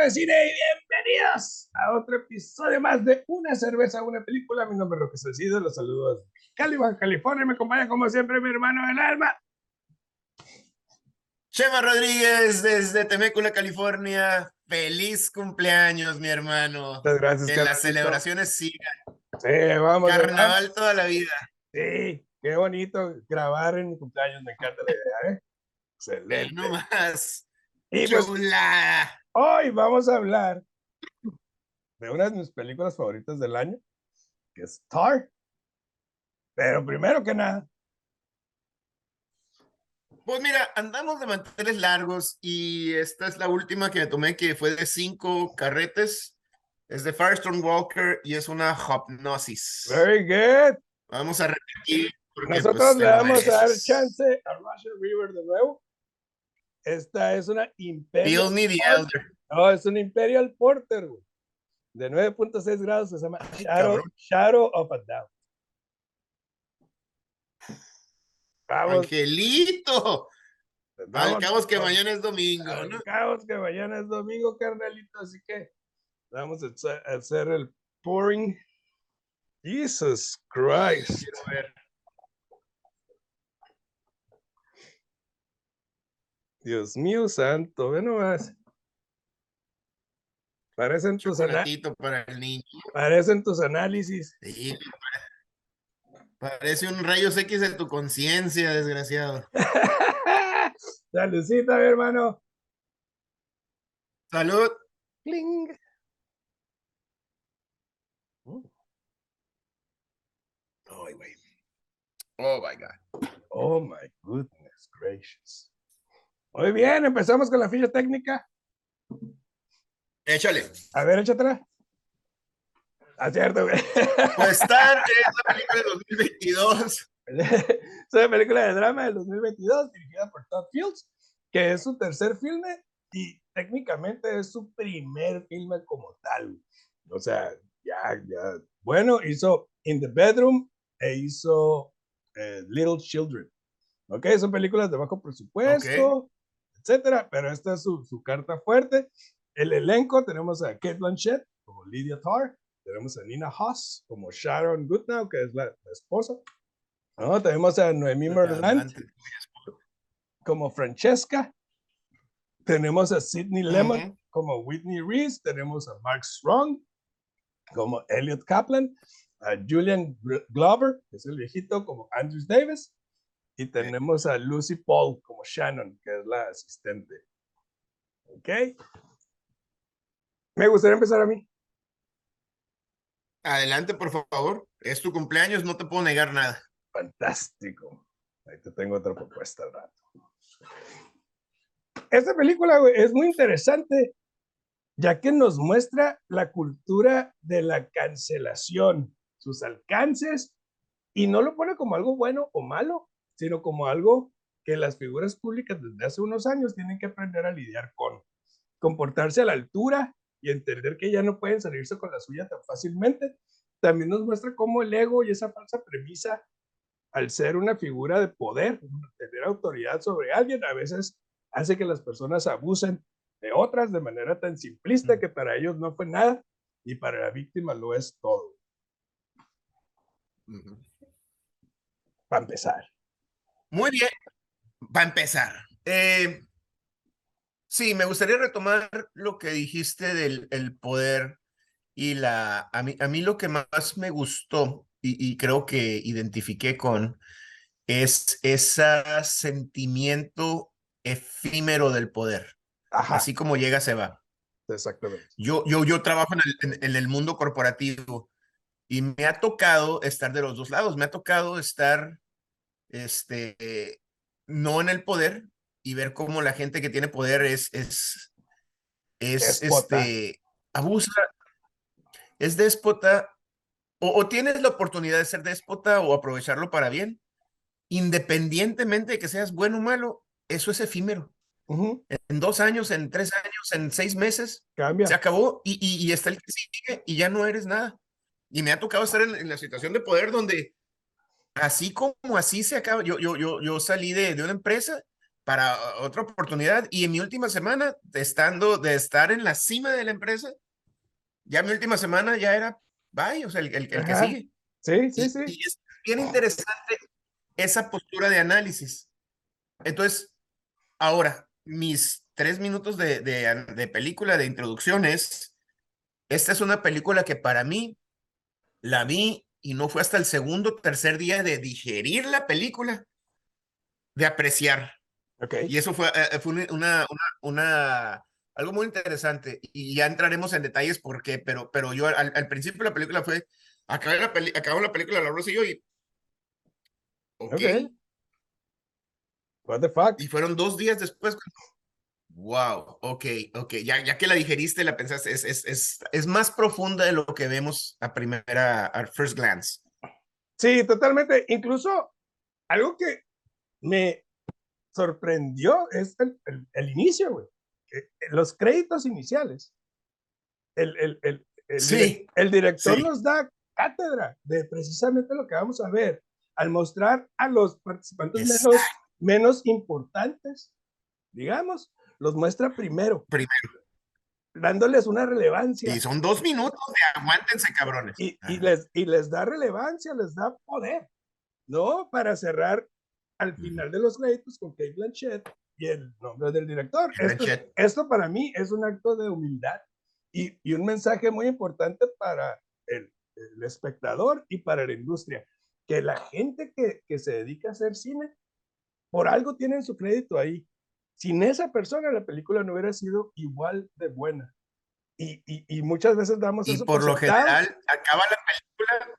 de Cine y bienvenidos a otro episodio más de Una Cerveza, Una Película. Mi nombre es Roque Salcido, los saludos Cali, Baja California. Me acompaña como siempre mi hermano del alma. Chema Rodríguez desde Temécula, California. Feliz cumpleaños, mi hermano. Muchas gracias. Que las celebraciones sigan. Sí, vamos. Carnaval toda la vida. Sí, qué bonito grabar en mi cumpleaños. Me encanta la idea, ¿eh? Excelente. No más. Y pues. Hoy vamos a hablar de una de mis películas favoritas del año, que es Tar. Pero primero que nada, Pues mira, andamos de manteles largos y esta es la última que me tomé que fue de cinco carretes. Es de Firestone Walker y es una hipnosis. very good. Vamos a repetir. Nosotros pues, le vamos a dar chance a Russian River de nuevo. Esta es una Imperial. Bill the Porter. Elder. No, es una Imperial Porter, güey. De 9.6 grados, se llama Ay, Shadow. Shadow of a Doubt. Vamos, Angelito. Al vamos cabo es que mañana es domingo, al ¿no? cabo es que mañana es domingo, carnalito, así que vamos a hacer- a hacer el pouring. Jesus Christ. Quiero ver. Dios mío santo, ve nomás. Parecen tus, Chocolatito para el niño. parecen tus análisis. Sí, Parece un rayos X de tu conciencia, desgraciado. Saludcita, mi hermano. Salud. Cling. Güey. Oh my God. Oh my goodness gracious. Muy bien, empezamos con la ficha técnica. Échale. A ver, échatela. Acierto, güey. Pues es la película de 2022. es una película de drama del 2022 dirigida por Todd Fields, que es su tercer filme y técnicamente es su primer filme como tal. O sea, ya, ya. Bueno, hizo In the Bedroom e hizo eh, Little Children. Ok, son películas de bajo presupuesto, etcétera, pero esta es su, su carta fuerte. El elenco tenemos a Kate Blanchett como Lydia Tarr, tenemos a Nina Haas como Sharon Goodnow, que es la, la esposa. ¿no? Tenemos a Noemí Merlant como Francesca. Tenemos a Sidney Lemon como Whitney Reese. Tenemos a Mark Strong como Elliot Kaplan. A Julian Glover, que es el viejito, como Andrews Davis. Y tenemos a Lucy Paul como Shannon, que es la asistente. ¿Ok? Me gustaría empezar a mí. Adelante, por favor. Es tu cumpleaños, no te puedo negar nada. Fantástico. Ahí te tengo otra propuesta al rato. Esta película güey, es muy interesante, ya que nos muestra la cultura de la cancelación, sus alcances, y no lo pone como algo bueno o malo, sino como algo que las figuras públicas desde hace unos años tienen que aprender a lidiar con, comportarse a la altura y entender que ya no pueden salirse con la suya tan fácilmente. También nos muestra cómo el ego y esa falsa premisa al ser una figura de poder, tener autoridad sobre alguien, a veces hace que las personas abusen de otras de manera tan simplista Mm. que para ellos no fue nada y para la víctima lo es todo. Para empezar. Muy bien. Va a empezar. Eh, sí, me gustaría retomar lo que dijiste del el poder y la... A mí, a mí lo que más me gustó y, y creo que identifiqué con es ese sentimiento efímero del poder. Ajá, Así como llega, se va. exactamente. Yo, yo, yo trabajo en el, en- en el mundo corporativo y me ha tocado estar de los dos lados. Me ha tocado estar, este, eh, no en el poder y ver cómo la gente que tiene poder es, es, es, Déspota. este, abusa, es déspota, o, o tienes la oportunidad de ser déspota o aprovecharlo para bien, independientemente de que seas bueno o malo, eso es efímero. Ujú, En dos años, en tres años, en seis meses, Cambia. se acabó y, y, y está el que sigue y ya no eres nada. Y me ha tocado estar en, en la situación de poder donde así como así se acaba. Yo, yo, yo, yo salí de, de una empresa para otra oportunidad. Y en mi última semana, de estando, de estar en la cima de la empresa, ya mi última semana ya era, bye, o sea, el, el, que sigue. Sí, sí, sí. Y es bien interesante esa postura de análisis. Entonces, ahora, mis tres minutos de, de, de película de introducción es, esta es una película que para mí la vi y no fue hasta el segundo, tercer día de digerir la película, de apreciar. Okay. Y eso fue, eh, fue una, una, una, algo muy interesante. Y ya entraremos en detalles por qué, pero, pero yo al, al principio de la película fue, acabé la, peli, acabó la película La Rosa y yo y... Okay. ok. What the fuck? Y fueron dos días después. Wow, ok, ok. Ya, ya que la digeriste, la pensaste, es, es, es, es más profunda de lo que vemos a primera, a first glance. Sí, totalmente. Incluso algo que me sorprendió es el, el, el inicio, güey. Los créditos iniciales. El, el, el, el, sí, el director sí. nos da cátedra de precisamente lo que vamos a ver al mostrar a los participantes menos, menos importantes, digamos, los muestra primero. Primero. Dándoles una relevancia. Y son dos minutos de aguántense, cabrones. Y, y, les, y les da relevancia, les da poder, ¿no? Para cerrar al final de los créditos con Kate Blanchett y el nombre del director. Esto, esto, para mí es un acto de humildad y, y un mensaje muy importante para el, el, espectador y para la industria. Que la gente que, que se dedica a hacer cine, por algo tienen su crédito ahí. Sin esa persona, la película no hubiera sido igual de buena. Y, y, y muchas veces damos y eso por, por lo sentado. general, acaba la película,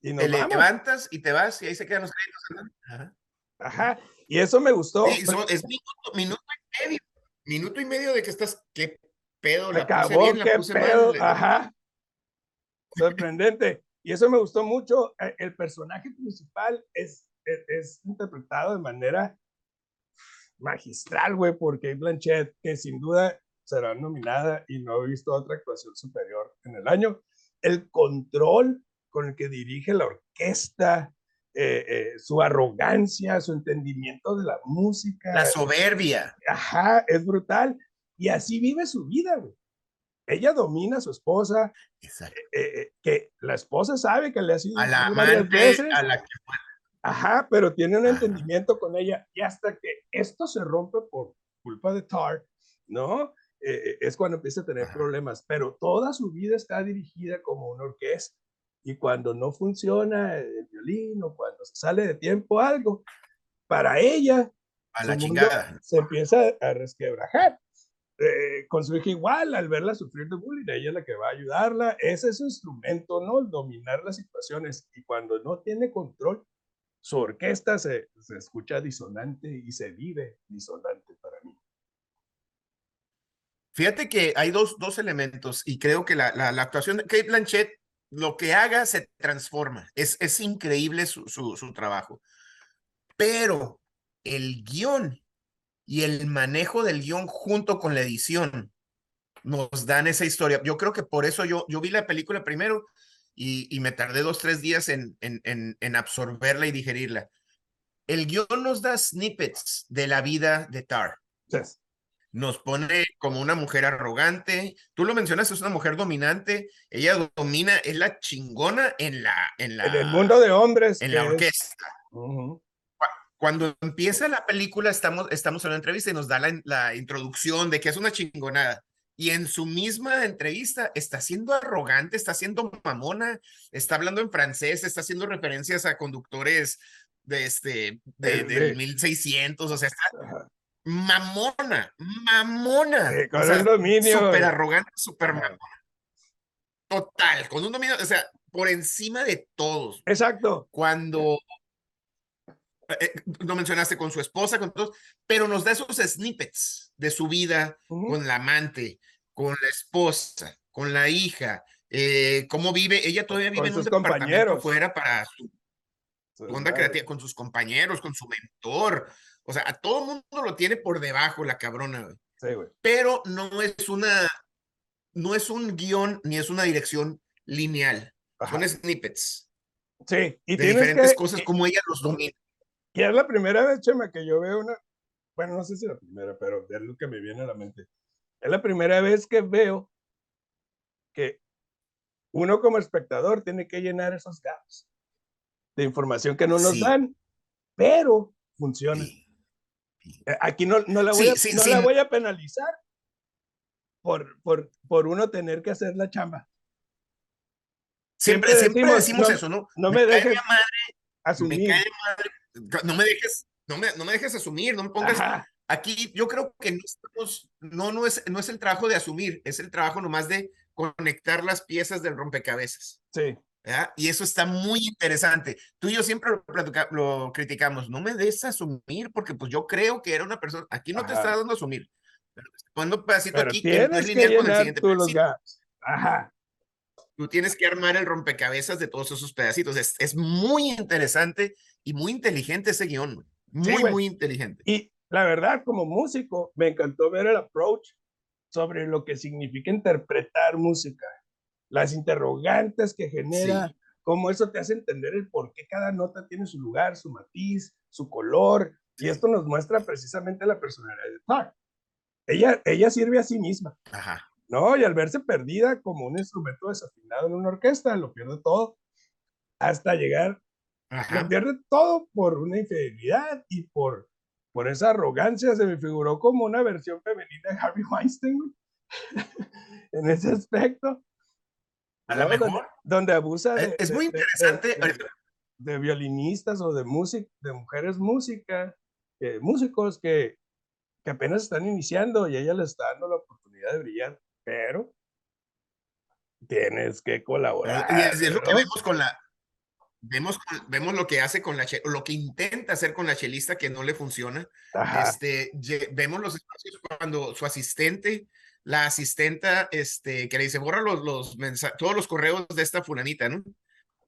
y te vamos. levantas y te vas y ahí se quedan los créditos. Ajá. Ajá. Y eso me gustó. Sí, son, es minuto, minuto y medio. Minuto y medio de que estás, qué pedo, la Acabó, puse bien, qué la puse pedo. mal. Ajá. Sorprendente. Y eso me gustó mucho. Eh, El personaje principal es, es, es interpretado de manera magistral, güey, por Kate Blanchett, que sin duda será nominada y no he visto otra actuación superior en el año. El control con el que dirige la orquesta, eh, eh, su arrogancia, su entendimiento de la música. La soberbia. Ajá, es brutal. Y así vive su vida, güey. Ella domina a su esposa, eh, que la esposa sabe que le ha sido a la amante, veces. a la que Ajá, pero tiene un entendimiento con ella y hasta que esto se rompe por culpa de Tar, ¿no? Eh, es cuando empieza a tener problemas, pero toda su vida está dirigida como una orquesta y cuando no funciona el violín o cuando se sale de tiempo algo, para ella a la chingada se empieza a resquebrajar. Eh, con su hija igual, al verla sufrir de bullying, ella es la que va a ayudarla, ese es su instrumento, ¿no? El dominar las situaciones y cuando no tiene control, su orquesta se, se, escucha disonante y se vive disonante para mí. Fíjate que hay dos, dos elementos y creo que la, la, actuación de Kate Blanchett, lo que haga se transforma. Es, es increíble su, su, su trabajo. Pero el guion y el manejo del guion junto con la edición nos dan esa historia. Yo creo que por eso yo, yo vi la película primero y, y, me tardé dos, tres días en, en, en, en, absorberla y digerirla. El guion nos da snippets de la vida de Tar. Yes. Nos pone como una mujer arrogante. Tú lo mencionas, es una mujer dominante. Ella domina, es la chingona en la... En, la, en el mundo de hombres. En la orquesta. Uh -huh. Cuando empieza la película, estamos, estamos en la entrevista y nos da la, la introducción de que es una chingonada y en su misma entrevista está siendo arrogante, está siendo mamona, está hablando en francés, está haciendo referencias a conductores de este de, de 1600, o sea, está mamona, mamona, sí, con o sea, el dominio, súper arrogante, súper mamona. Total, con un dominio, o sea, por encima de todos. Exacto. Cuando eh, no mencionaste con su esposa, con todos, pero nos da esos snippets de su vida uh -huh. con la amante, con la esposa, con la hija, eh, cómo vive, ella todavía vive con en un compañeros fuera para su, su onda creativa, con sus compañeros, con su mentor, o sea, a todo el mundo lo tiene por debajo la cabrona, sí, pero no es una, no es un guion ni es una dirección lineal, Ajá. son snippets. Sí, y de diferentes que, cosas como ella los domina. Y es la primera vez, Chema, que yo veo una, bueno, no sé si la primera, pero es lo que me viene a la mente. Es la primera vez que veo que uno como espectador tiene que llenar esos gaps de información que no nos dan, pero funciona. Eh, aquí no, no, la, voy a, no la voy a penalizar por, por, por uno tener que hacer la chamba. Siempre, siempre, decimos, eso, ¿no? No me, dejes asumir. no me dejes, no me, no me dejes asumir, no me pongas. Aquí yo creo que no, no, es, no es el trabajo de asumir, es el trabajo nomás de conectar las piezas del rompecabezas. Sí. Y eso está muy interesante. Tú y yo siempre lo, lo, criticamos. No me des asumir porque pues yo creo que era una persona. Aquí no te está dando a asumir. Poniendo un pedacito aquí que no es lineal con el siguiente Ajá tú tienes que armar el rompecabezas de todos esos pedacitos. Es, es muy interesante y muy inteligente ese guion. Muy, muy inteligente. Y la verdad, como músico, me encantó ver el approach sobre lo que significa interpretar música. Las interrogantes que genera, cómo eso te hace entender el por qué cada nota tiene su lugar, su matiz, su color. Y esto nos muestra precisamente la personalidad de Tar. Ella, ella sirve a sí misma. Ajá. ¿no? Y al verse perdida como un instrumento desafinado en una orquesta, lo pierde todo, hasta llegar, lo pierde todo por una infidelidad y por, por esa arrogancia, se me figuró como una versión femenina de Harvey Weinstein, en ese aspecto. A lo mejor. Donde, abusa de, Es, muy interesante. De, violinistas o de, música, de mujeres música, eh, músicos que, que apenas están iniciando y ella les está dando la oportunidad de brillar pero tienes que colaborar. Y es, lo que vemos con la, vemos, vemos lo que hace con la, lo que intenta hacer con la chelista que no le funciona. Este, vemos los espacios cuando su asistente, la asistenta, este, que le dice, borra los, los mensajes, todos los correos de esta fulanita, ¿no?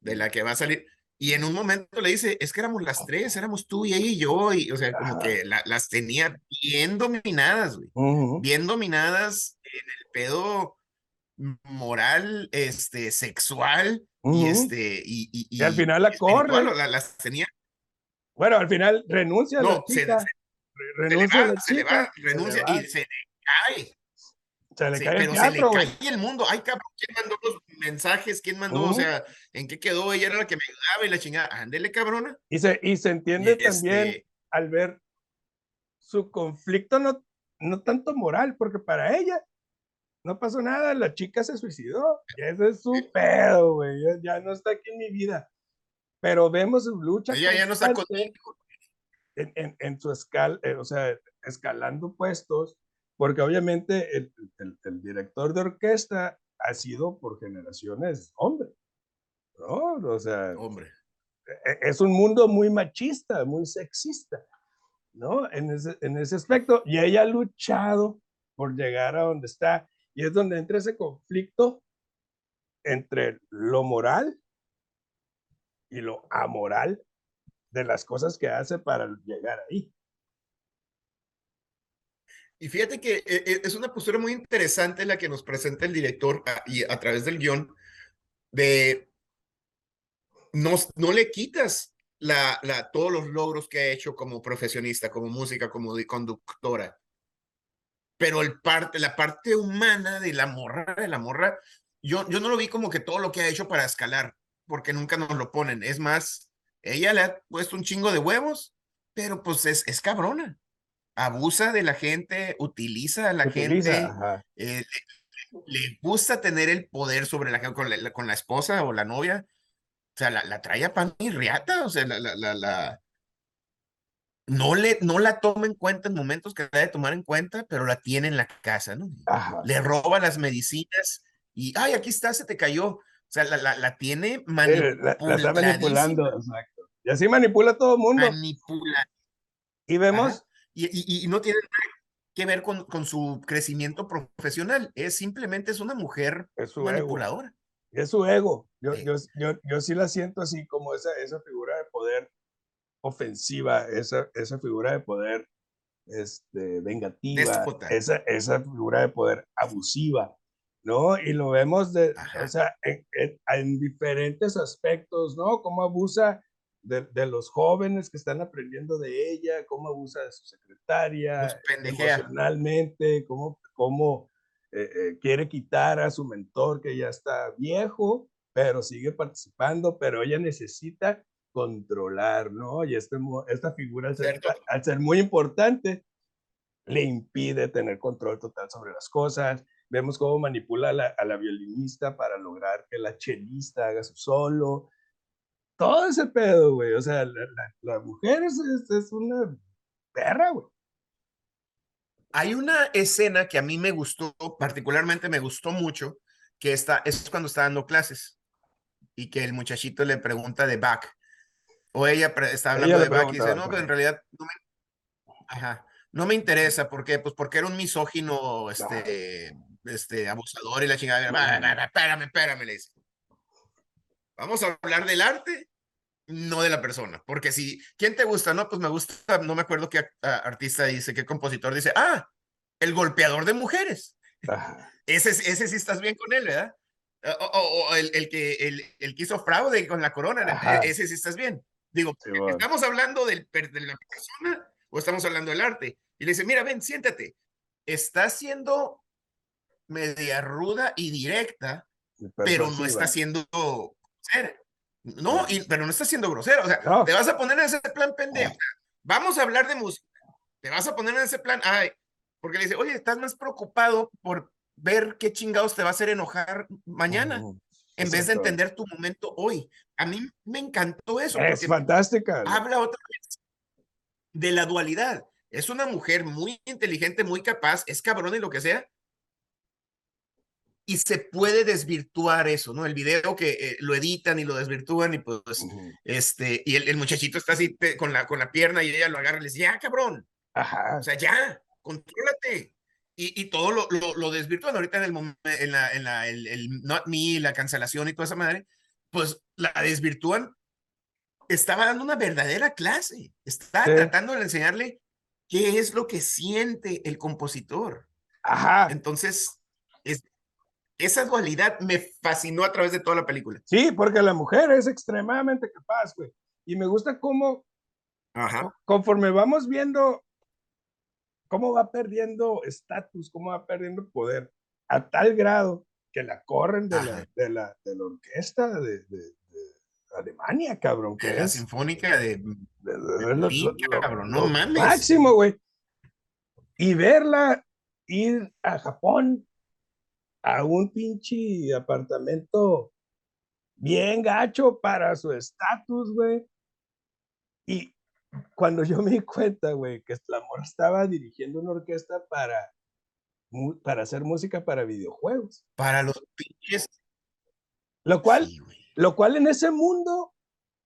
De la que va a salir. Y en un momento le dice, es que éramos las tres, éramos tú y ella y yo, y o sea, como que las tenía bien dominadas, güey. Bien dominadas en el pedo moral, este, sexual, y este, y, y, al final la corre. las tenía. Bueno, al final renuncia no, a la chica. Se, renuncia se le va, renuncia y se le cae. Se le cae pero el teatro, se le cae el mundo. Ay, cabrón, ¿quién mandó los mensajes? ¿Quién mandó? O sea, ¿en qué quedó? Ella era la que me ayudaba y la chingada. Ándele, cabrona. Y se, y se entiende también este al ver su conflicto, no, no tanto moral, porque para ella no pasó nada, la chica se suicidó. ese es su pedo, güey. Ya, no está aquí en mi vida. Pero vemos su lucha. Ella ya no está En, en, en, su escala, eh, o sea, escalando puestos, porque obviamente el, el, director de orquesta ha sido por generaciones hombre, ¿no? O sea, hombre. E, es un mundo muy machista, muy sexista, ¿no? En ese, en ese aspecto. Y ella ha luchado por llegar a donde está. Y es donde entra ese conflicto entre lo moral y lo amoral de las cosas que hace para llegar ahí. Y fíjate que eh, eh, es una postura muy interesante la que nos presenta el director a, y a través del guion de no, no le quitas la, la, todos los logros que ha hecho como profesionista, como música, como conductora pero el parte, la parte humana de la morra, de la morra, yo, yo no lo vi como que todo lo que ha hecho para escalar, porque nunca nos lo ponen. Es más, ella le ha puesto un chingo de huevos, pero pues es, es cabrona. Abusa de la gente, utiliza a la gente, eh, le, gusta tener el poder sobre la gente con la, con la esposa o la novia. O sea, la, la trae a pan y riata, o sea, la, la, la, no, le, no la toma en cuenta en momentos que debe tomar en cuenta, pero la tiene en la casa, ¿no? Le roba las medicinas y, ay, aquí está, se te cayó. O sea, la, la, la tiene manipulando. La, está manipulando, exacto. Y así manipula a todo el mundo. Manipula. Y vemos. Y, y, y, no tiene nada que ver con, con, su crecimiento profesional. Es simplemente es una mujer es su manipuladora. Ego. Es su ego. Yo, yo, yo, yo sí la siento así como esa, esa figura de poder ofensiva, esa, esa figura de poder este, vengativa, esa, esa figura de poder abusiva, ¿no? Y lo vemos de, o sea, en, en, diferentes aspectos, ¿no? Cómo abusa de, los jóvenes que están aprendiendo de ella, cómo abusa de su secretaria, emocionalmente, cómo, cómo eh, eh, quiere quitar a su mentor que ya está viejo, pero sigue participando, pero ella necesita controlar, ¿no? Y este, esta figura, al ser, al ser muy importante, le impide tener control total sobre las cosas. Vemos cómo manipula a la, a la violinista para lograr que la chelista haga su solo todo ese pedo, güey. O sea, la, mujer es, es, una perra, güey. Hay una escena que a mí me gustó, particularmente me gustó mucho, que está, es cuando está dando clases y que el muchachito le pregunta de Bach, o ella está hablando de Bach y dice, no, pero en realidad no me, ajá, no me interesa, ¿por qué? Pues porque era un misógino, este, este, abusador y la chingada. Espérame, espérame, le dice. Vamos a hablar del arte, no de la persona. Porque si, ¿quién te gusta? No, pues me gusta, no me acuerdo qué artista dice, qué compositor dice, ah, el golpeador de mujeres. Ese, ese sí estás bien con él, ¿verdad? O, el, el, que, el, el, que hizo fraude con la corona, ese sí estás bien. Digo, ¿estamos hablando del, de la persona o estamos hablando del arte? Y le dice, mira, ven, siéntate. Está siendo media ruda y directa, pero no está siendo no, pero no está siendo grosero. O sea, te vas a poner en ese plan pendejo. Vamos a hablar de música. Te vas a poner en ese plan. Ay, porque le dice, oye, estás más preocupado por ver qué chingados te va a hacer enojar mañana. en vez de entender tu momento hoy. A mí me encantó eso. Es fantástica. Habla otra vez de la dualidad. Es una mujer muy inteligente, muy capaz, es cabrón y lo que sea, y se puede desvirtuar eso, ¿no? El video que eh, lo editan y lo desvirtúan y pues, este, y el, muchachito está así con, la, con la pierna y ella lo agarra y le dice, ya, cabrón. Ajá. O sea, ya, contrólate. Y, y todo lo, lo, lo, desvirtúan ahorita en el momento, en la, en la, el, el not me, la cancelación y toda esa madre, pues la desvirtúan. Estaba dando una verdadera clase. Está tratando de enseñarle qué es lo que siente el compositor. Ajá. Entonces, es, esa dualidad me fascinó a través de toda la película. Sí, porque la mujer es extremadamente capaz, güey. Y me gusta cómo, Ajá. conforme vamos viendo cómo va perdiendo estatus, cómo va perdiendo poder, a tal grado que la corren de, la, de la, de la, orquesta de, de, Alemania, cabrón. Que la sinfónica de, cabrón, no mames. Máximo, güey. Y verla ir a Japón a un pinche apartamento bien gacho para su estatus, güey. Y cuando yo me di cuenta, güey, que la amor estaba dirigiendo una orquesta para, para hacer música para videojuegos. Para los pinches. Lo cual, lo cual en ese mundo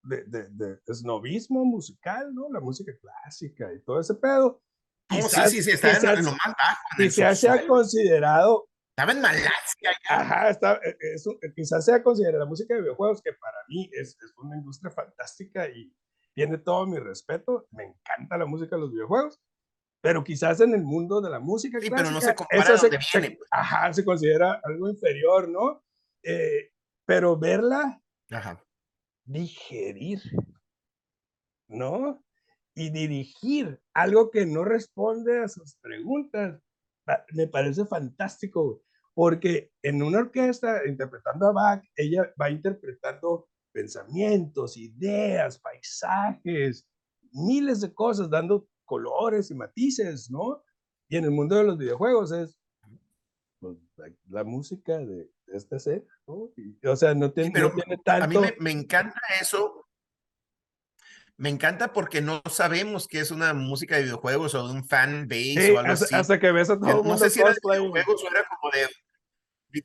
de, de, de esnovismo musical, ¿no? La música clásica y todo ese pedo. Quizás, sí, sí, sí, está en, lo más bajo. Y se ha considerado estaba en Malasia. Ajá, está, e, e, e, quizás sea considerada la música de videojuegos, que para mí es, es, una industria fantástica y tiene todo mi respeto. Me encanta la música de los videojuegos, pero quizás en el mundo de la música. Sí, pero no se compara se, viene, pues. Ajá, se considera algo inferior, ¿no? Eh, pero verla, ajá. digerir, ¿no? Y dirigir algo que no responde a sus preguntas, me parece fantástico porque en una orquesta, interpretando a Bach, ella va interpretando pensamientos, ideas, paisajes, miles de cosas, dando colores y matices, ¿no? Y en el mundo de los videojuegos es pues, la, música de, este ser, ¿no? o sea, no tiene, tanto... A mí me, encanta eso, me encanta porque no sabemos que es una música de videojuegos o de un fan base o algo hasta, así. Hasta que ves a todo el mundo No sé si era de videojuegos o era como de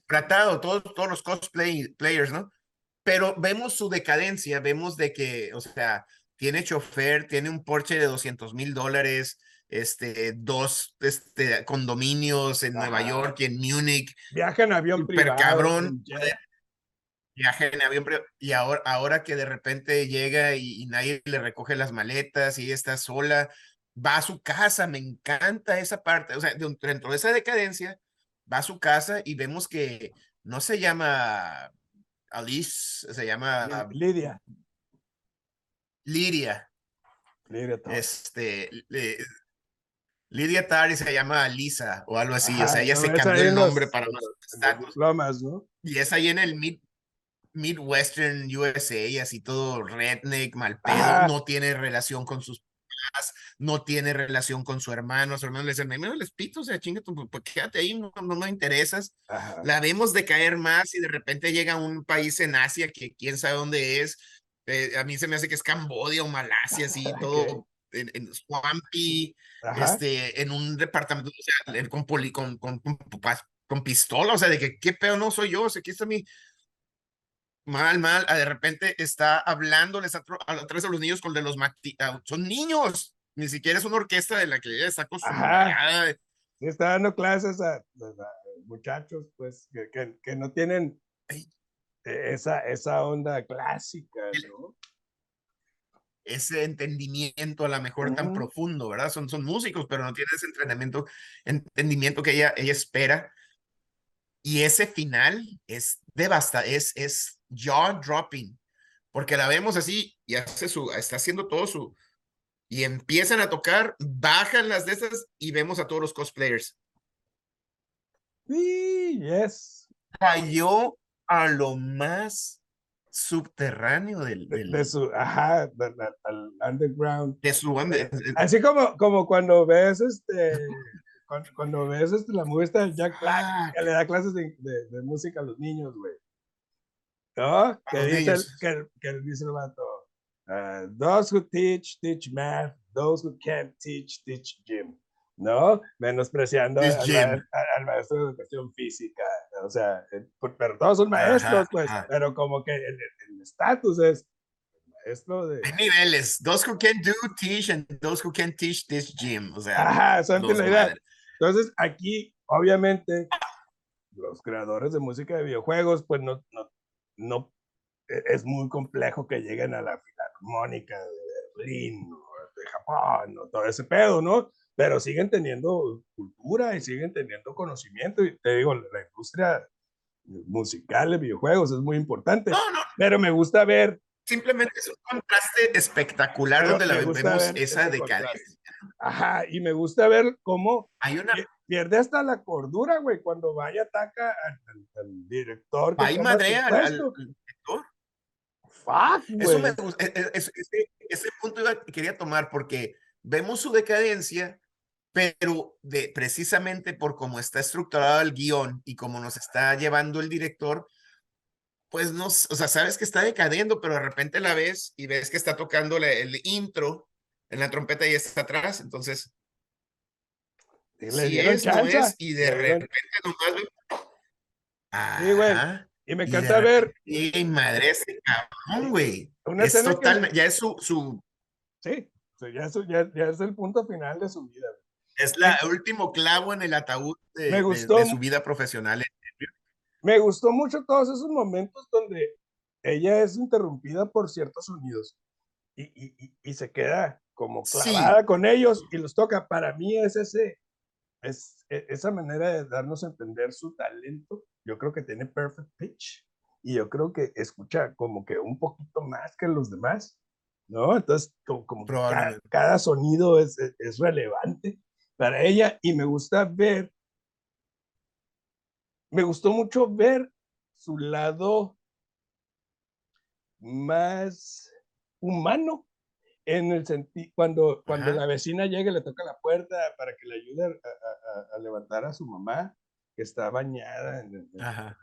tratado, todos, todos los cosplay players, ¿no? Pero vemos su decadencia, vemos de que, o sea, tiene chofer, tiene un Porsche de 200 mil dólares, este, dos este, condominios en Nueva York y en Múnich. Viaja en avión privado. cabrón. Viaja en avión privado. Y ahora, ahora que de repente llega y, y, nadie le recoge las maletas y ella está sola, va a su casa, me encanta esa parte. O sea, dentro de esa decadencia, va a su casa y vemos que no se llama Alice, se llama Lidia. Lidia. Lidia Tari. Este, Lidia Tari se llama Lisa o algo así. o sea, ella se cambió el nombre para los Lomas, ¿no? Y es ahí en el mid, Midwestern USA, y así todo redneck, mal pedo, no tiene relación con sus no tiene relación con su hermano, su hermano le dice, me les pito, o sea, chinga, pues quédate ahí, no, no me interesas. La vemos decaer más y de repente llega a un país en Asia que quién sabe dónde es. Eh, a mí se me hace que es Cambodia o Malasia, así, todo en, en Swampy, este, en un departamento, o sea, con, poli, con, con, con, pistola, o sea, de que qué pedo no soy yo, o sea, aquí está mi, mal, mal, de repente está hablándoles a, a, través de los niños con de los son niños, ni siquiera es una orquesta de la que ella está acostumbrada. Sí, está dando clases a, muchachos, pues, que, que, no tienen esa, esa onda clásica, ¿no? Ese entendimiento a lo mejor tan profundo, ¿verdad? Son, son músicos, pero no tienen ese entrenamiento, entendimiento que ella, ella espera. Y ese final es devastador, es, es jaw dropping, porque la vemos así y hace su, está haciendo todo su, y empiezan a tocar, bajan las de esas y vemos a todos los cosplayers. Sí, yes. Cayó a lo más subterráneo del, De, su, ajá, al underground. De su eh, Así como, como cuando ves este, cuando, ves este, la muestra de Jack Black, ah, que le da clases de, de música a los niños, güey. ¿no? Que dice, que, que dice el vato, uh, those who teach, teach math, those who can't teach, teach gym, ¿no? Menospreciando al, al, maestro de educación física, o sea, eh, pero todos son maestros, pues, pero como que el estatus es maestro de... Hay niveles, those who can do, teach, and those who can teach, teach gym, o sea... Ajá, something like that. Entonces, aquí, obviamente, los creadores de música de videojuegos, pues no, no no e, es muy complejo que lleguen a la filarmónica de Berlín o de Japón o todo ese pedo, ¿no? Pero siguen teniendo cultura y siguen teniendo conocimiento. Y te digo, la industria musical de videojuegos es muy importante. No, no. Pero me gusta ver. Simplemente es un contraste espectacular donde la vemos esa decadencia. Ajá, y me gusta ver cómo Hay una pierde hasta la cordura, güey, cuando vaya ataca al, director. Ahí madrea al, director. Fuck, Eso me gusta. E, e, ese, ese, punto iba, quería tomar porque vemos su decadencia, pero de, precisamente por cómo está estructurado el guion y cómo nos está llevando el director, pues no, o sea, sabes que está decadendo, pero de repente la ves y ves que está tocando el intro en la trompeta y está atrás, entonces si es, no es, y de repente nomás. sí, güey. Y me encanta ver. Y madre, ese cabrón, güey. es total, ya es su. su... Sí, ya es, ya, ya es el punto final de su vida. Es la, el último clavo en el ataúd de, me gustó, de, su vida profesional. Me gustó mucho todos esos momentos donde ella es interrumpida por ciertos sonidos y, y, y se queda como clavada con ellos y los toca. Para mí es ese, es, e, esa manera de darnos a entender su talento, yo creo que tiene perfect pitch y yo creo que escucha como que un poquito más que los demás, ¿no? Entonces, como, cada, sonido es, e, es, relevante para ella y me gusta ver, me gustó mucho ver su lado más humano en el sentido, cuando, cuando la vecina llega y le toca la puerta para que le ayude a, levantar a su mamá, que está bañada en,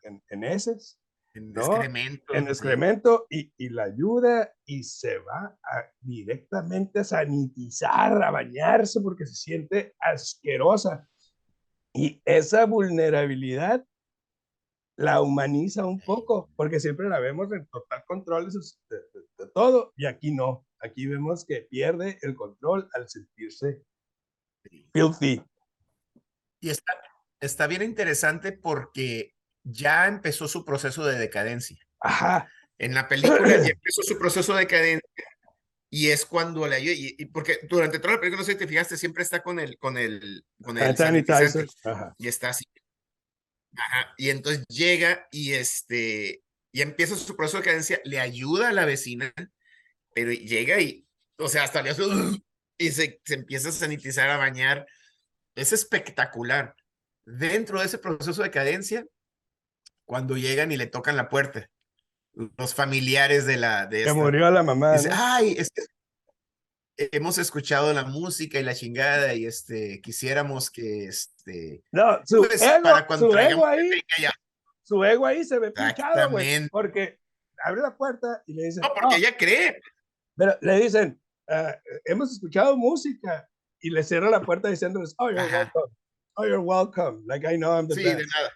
en, en, heces. En excremento. En excremento y, y, la ayuda y se va directamente a sanitizar, a bañarse porque se siente asquerosa. Y esa vulnerabilidad la humaniza un poco, porque siempre la vemos en total control de, todo, y aquí no. Aquí vemos que pierde el control al sentirse filthy. Y está, está bien interesante porque ya empezó su proceso de decadencia. Ajá. En la película ya empezó su proceso de decadencia y es cuando la y, y, porque durante toda la película no sé si te fijaste siempre está con el con el con el sanitizer, y está así y entonces llega y este, y empieza su proceso de cadencia, le ayuda a la vecina pero llega y, o sea, hasta le hace, y se, se empieza a sanitizar, a bañar. Es espectacular. Dentro de ese proceso de cadencia, cuando llegan y le tocan la puerta, los familiares de la... De que murió la mamá. Dice, Ay, este, hemos escuchado la música y la chingada y este, quisiéramos que este... No, su, pues, ego, para cuando su ego ahí, su ego ahí se ve pinchado, güey, porque abre la puerta y le dicen... No, porque ella cree. Pero le dicen, uh, hemos escuchado música y le cierra la puerta diciéndoles, oh, you're Ajá. welcome. Oh, you're welcome. Like, I know I'm the sí, best. de nada.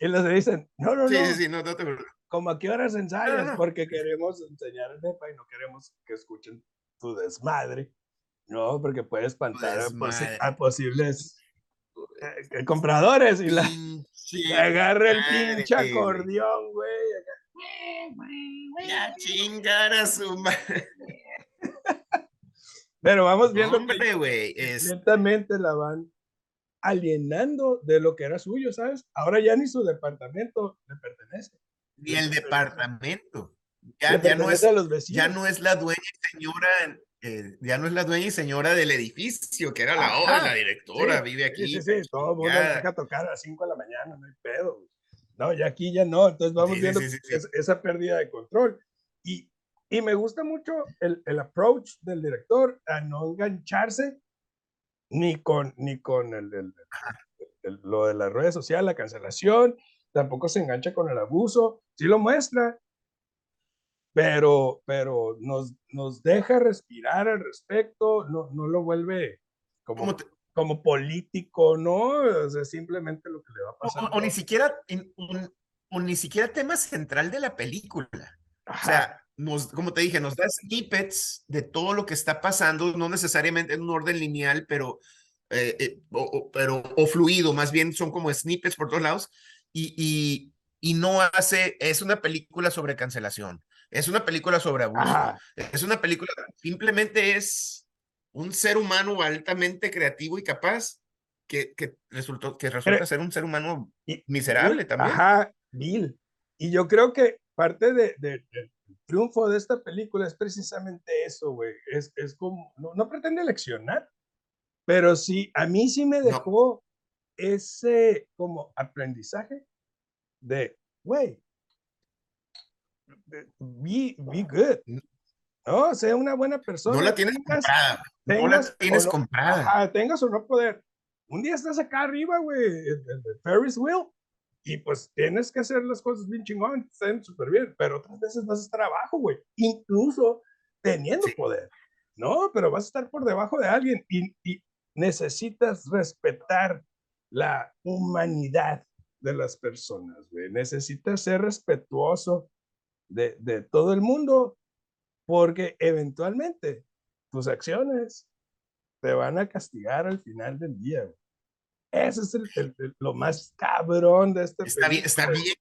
Y les dicen, no, no, sí, no. Sí, sí, no, no te ¿Como a qué horas ensayas? No, no. Porque queremos enseñar el DEPA y no queremos que escuchen tu desmadre. No, porque puede espantar a, posi a, posibles eh, compradores y la sí, agarra el pinche acordeón, güey. Ya chingar a su madre. Pero vamos viendo Hombre, güey, es... lentamente la van alienando de lo que era suyo, ¿sabes? Ahora ya ni su departamento le pertenece. Ni el departamento. Ya, ya no es, ya no es la dueña y señora, eh, ya no es la dueña y señora del edificio, que era la obra, la directora, sí, vive aquí. Sí, sí, sí, todo el mundo deja tocar a las 5 de la mañana, no hay pedo. No, ya aquí ya no, entonces vamos sí, viendo es, esa pérdida de control. Y, y me gusta mucho el, el approach del director a no engancharse ni con, ni con el, el, el, lo de las redes sociales, la cancelación, tampoco se engancha con el abuso, sí lo muestra, pero, pero nos, nos deja respirar al respecto, no, no lo vuelve como, como político, ¿no? O sea, simplemente lo que le va a pasar. O, o, o ni siquiera, o ni siquiera tema central de la película. Ajá. O sea, nos, como te dije, nos da snippets de todo lo que está pasando, no necesariamente en un orden lineal, pero, eh, eh, o, o, pero, o fluido, más bien son como snippets por todos lados, y, y, y no hace, es una película sobre cancelación, es una película sobre abuso, Ajá. es una película, simplemente es un ser humano altamente creativo y capaz que, que resultó, que resulta Pero, ser un ser humano miserable también. Ajá, Bill. Y yo creo que parte de, de, de triunfo de esta película es precisamente eso, güey. Es, es como, no, no, pretende leccionar, pero sí, a mí sí me dejó no. ese como aprendizaje de, güey, be, be good. No, sea una buena persona. No la tienes tengas, comprada. Tengas, no la tienes no, comprada. Ajá, tengas o no poder. Un día estás acá arriba, güey, el, el Ferris wheel, y pues tienes que hacer las cosas bien chingón, estén súper bien, pero otras veces vas a estar abajo, güey, incluso teniendo sí. poder, ¿no? Pero vas a estar por debajo de alguien y, y necesitas respetar la humanidad de las personas, güey. Necesitas ser respetuoso de, de todo el mundo porque eventualmente tus acciones te van a castigar al final del día. Güey. Ese es el, el, el, lo más cabrón de este está bien, está bien,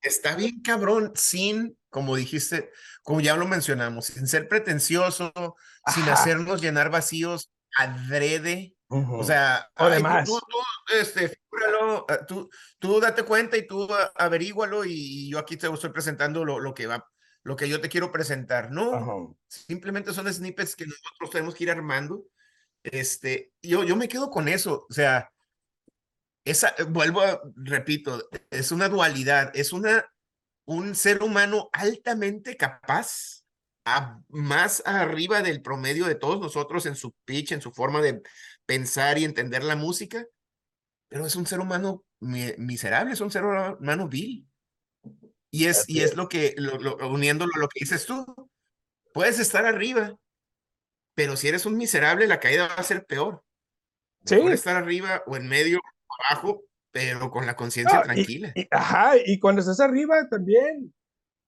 está bien cabrón, sin, como dijiste, como ya lo mencionamos, sin ser pretencioso, Ajá. sin hacernos llenar vacíos adrede. Uh -huh. O sea, o demás. Tú, tú, este, figúralo, eh, tú, tú, date cuenta y tú averígualo y yo aquí te estoy presentando lo, lo que va, lo que yo te quiero presentar. No, uh -huh. simplemente son snippets que nosotros tenemos que ir armando. Este, yo, yo me quedo con eso. O sea, esa, vuelvo, a, repito, es una dualidad, es una, un ser humano altamente capaz, a, más arriba del promedio de todos nosotros en su pitch, en su forma de pensar y entender la música, pero es un ser humano mi, miserable, es un ser humano vil. Y es, y es lo que, lo, lo, uniéndolo a lo que dices tú, puedes estar arriba, pero si eres un miserable, la caída va a ser peor. Sí. Puede estar arriba o en medio abajo, pero con la conciencia no, tranquila. Y, y, ajá, y cuando estás arriba también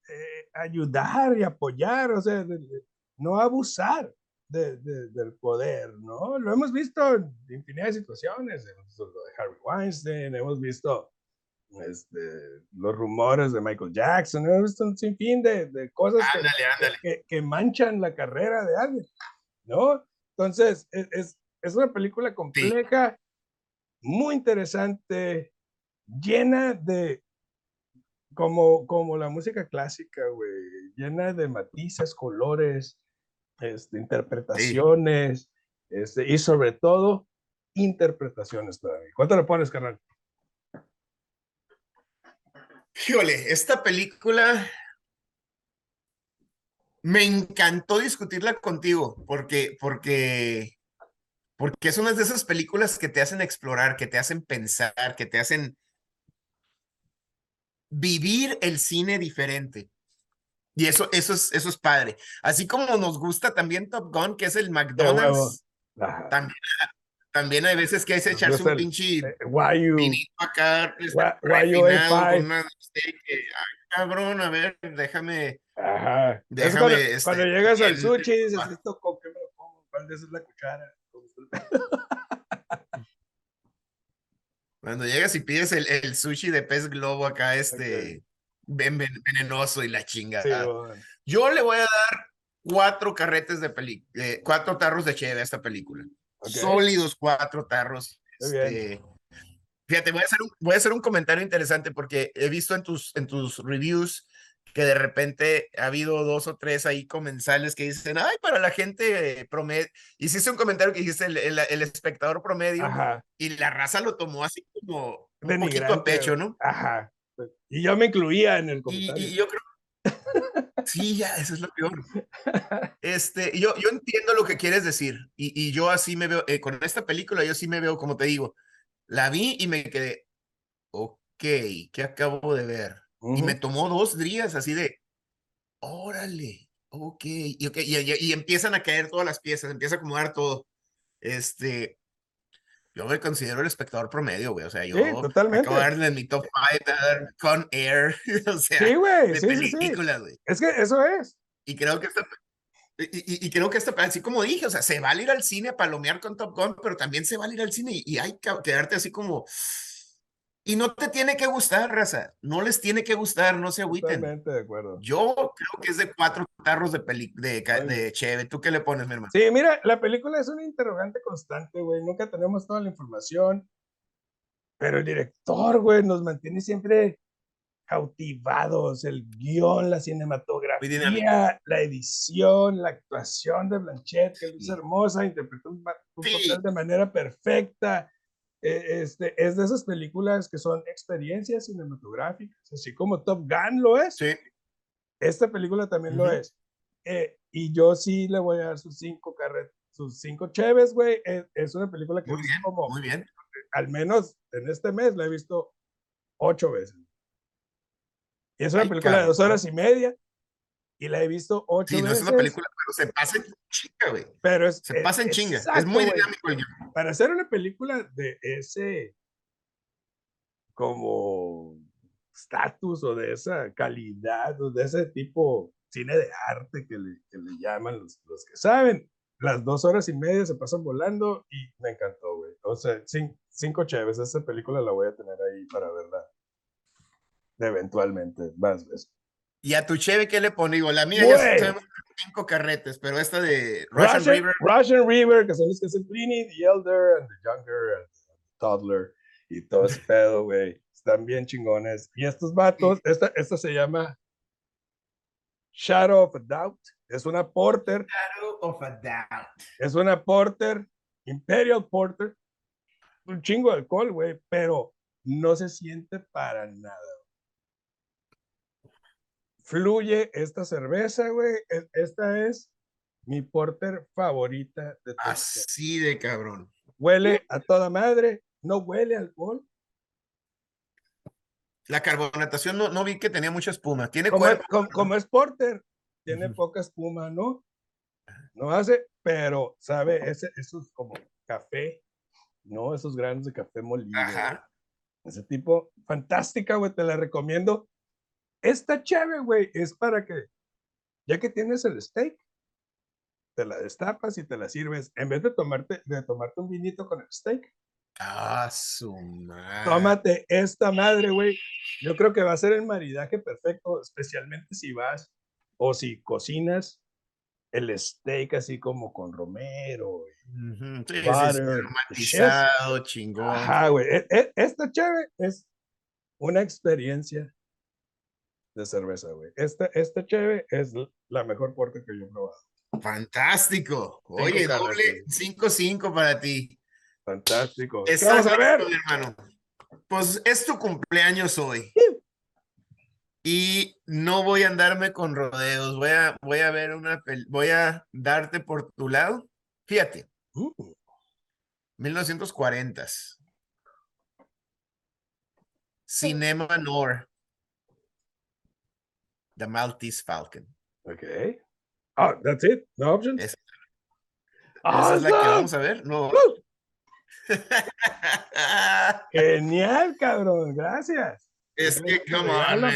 eh, ayudar y apoyar, o sea, de, de, no abusar de, del poder, ¿no? Lo hemos visto en infinidad de situaciones, hemos visto lo de Harvey Weinstein, hemos visto este, los rumores de Michael Jackson, hemos visto un sinfín de, de cosas ándale, que, ándale. Que, que, manchan la carrera de alguien, ¿no? Entonces, es, es, es una película compleja. Sí muy interesante, llena de, como, como la música clásica, güey, llena de matices, colores, este, interpretaciones, este, y sobre todo, interpretaciones para mí. ¿Cuánto le pones, carnal? Híjole, esta película me encantó discutirla contigo porque, porque, porque es una de esas películas que te hacen explorar, que te hacen pensar, que te hacen vivir el cine diferente. Y eso, eso, es, eso es padre. Así como nos gusta también Top Gun, que es el McDonald's. También, también hay veces que hay que echarse un pinche eh, vinito acá, refinado, con una steak, ay, cabrón, a ver, déjame. Ajá. Déjame. Cuando, este, llegas al sushi y dices, ¿esto con qué me lo pongo? ¿Cuál de esas es la cuchara? Cuando llegas y pides el, el, sushi de pez globo acá, este, venenoso y la chingada. Yo le voy a dar cuatro carretes de película, eh, cuatro tarros de cheve a esta película sólidos cuatro tarros. Este, fíjate, voy a, hacer un, voy a hacer un comentario interesante porque he visto en tus, en tus reviews que de repente ha habido dos o tres ahí comensales que dicen, ay, para la gente promedio, hiciste un comentario que dijiste el, el, espectador promedio y la raza lo tomó así como un poquito a pecho, ¿no? Ajá. Y yo me incluía en el comentario. Y, y yo creo Sí, ya, eso es lo peor. Este, yo, yo entiendo lo que quieres decir y, y yo así me veo, eh, con esta película yo sí me veo, como te digo, la vi y me quedé, ok, ¿qué acabo de ver? Y me tomó dos días así de, órale, ok, y, okay y, y, y, empiezan a caer todas las piezas, empieza a acomodar todo. Este, yo me considero el espectador promedio, güey. O sea, yo sí, totalmente. acabo de darle en mi top 5 con Air. o sea, sí, güey. De sí, películas, güey. Es que eso es. Y creo que esta, y, y, creo que esta, así como dije, o sea, se vale ir al cine a palomear con Top Gun, pero también se vale ir al cine y hay que quedarte así como, y no te tiene que gustar, raza. No les tiene que gustar, no se agüiten. Totalmente de acuerdo. Yo creo que es de cuatro tarros de, peli de, de Cheve. ¿Tú qué le pones, mi hermano? Sí, mira, la película es una interrogante constante, güey. Nunca tenemos toda la información. Pero el director, güey, nos mantiene siempre cautivados. El guion, la cinematografía, la edición, la actuación de Blanchett, que es hermosa, interpretó un, un sí. papel de manera perfecta este, es de esas películas que son experiencias cinematográficas, así como Top Gun lo es. Sí. Esta película también uh -huh. lo es. Eh, y yo sí le voy a dar sus cinco carretas, sus cinco cheves, güey. Es, es, una película que muy bien, como, muy bien. al menos en este mes la he visto ocho veces. Y es una Ay, película cara, de dos horas y media y la he visto ocho sí, veces. Sí, no es una película, pero se pasa en chinga, güey. Pero es, se pasa en chinga. Es muy dinámico el Para hacer una película de ese como estatus o de esa calidad o de ese tipo cine de arte que le, que le llaman los, los, que saben. Las dos horas y media se pasan volando y me encantó, güey. O sea, cinco, cinco chéves. Esa película la voy a tener ahí para verla eventualmente, más veces. ¿Y a tu cheve qué le pone? Digo, la mía ya son cinco carretes, pero esta de Russian, Russian River. Russian River, que son los que hacen Pliny, The Elder, and The Younger, and the Toddler, y todo ese pedo, güey. Están bien chingones. Y estos vatos, esta, esta se llama Shadow of a Doubt. Es una Porter. Shadow of a Doubt. Es una Porter, Imperial Porter. Un chingo de alcohol, güey, pero no se siente para nada fluye esta cerveza, güey. Esta es mi porter favorita de. Así de cabrón. Huele a toda madre, no huele a alcohol. La carbonatación no, no vi que tenía mucha espuma. Tiene como, cuerpo, como, como, es porter, tiene uh -huh. poca espuma, ¿no? No hace, pero sabe, ese, eso es como café, ¿no? Esos granos de café molido. Ajá. Ese tipo, fantástica, güey, te la recomiendo. Esta chave, güey, es para que, ya que tienes el steak, te la destapas y te la sirves. En vez de tomarte, de tomarte un vinito con el steak. Ah, su madre. Tómate esta madre, güey. Yo creo que va a ser el maridaje perfecto, especialmente si vas o si cocinas el steak así como con romero. Uh -huh. sí, butter, matizado, chingón. Ajá, güey. E, e, esta chave es una experiencia de cerveza, güey. Esta, esta cheve es la mejor porter que yo he probado. Fantástico. Oye, doble 5-5 para ti. Fantástico. ¿Qué Estás vamos a ver? hermano. Pues es tu cumpleaños hoy. Y no voy a andarme con rodeos. Voy a, voy a ver una voy a darte por tu lado. Fíjate, Mm, 1940. Cinema Noir. The Maltese Falcon. ok. Ah, that's it. No options. Es- Esa es la que vamos a ver. No. Genial, cabrón. Gracias. Es que, come on, man.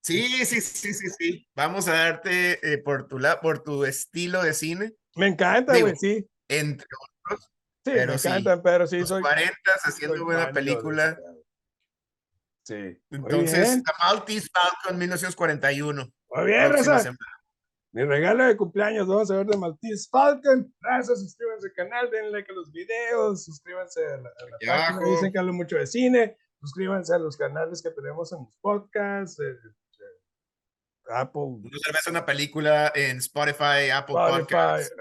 Sí, sí, sí, sí, sí. Vamos a darte eh, por tu la, por tu estilo de cine, Me encanta, güey. Sí, entre otros, sí, pero me sí, encantan, pero sí, los soy. 40 haciendo soy buena película. Sí. Entonces. The Maltese Falcon 1941. Muy bien. Mi regalo de cumpleaños, vamos a ver de Maltese Falcon. Gracias, suscríbanse al canal, denle like a los videos, suscríbanse a la, a la página, abajo. dicen que hablo mucho de cine, suscríbanse a los canales que tenemos en los podcasts, eh, eh, Apple, Una película en Spotify, Apple Podcasts.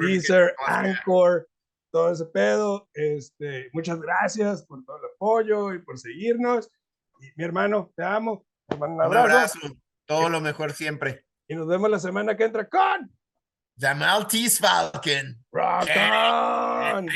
Deezer. Anchor, todo ese pedo. Este, muchas gracias por todo el apoyo y por seguirnos. Mi hermano, te amo, te mando un Un abrazo. Todo lo mejor siempre. y nos vemos la semana que entra con The Maltese Falcon. Rock On.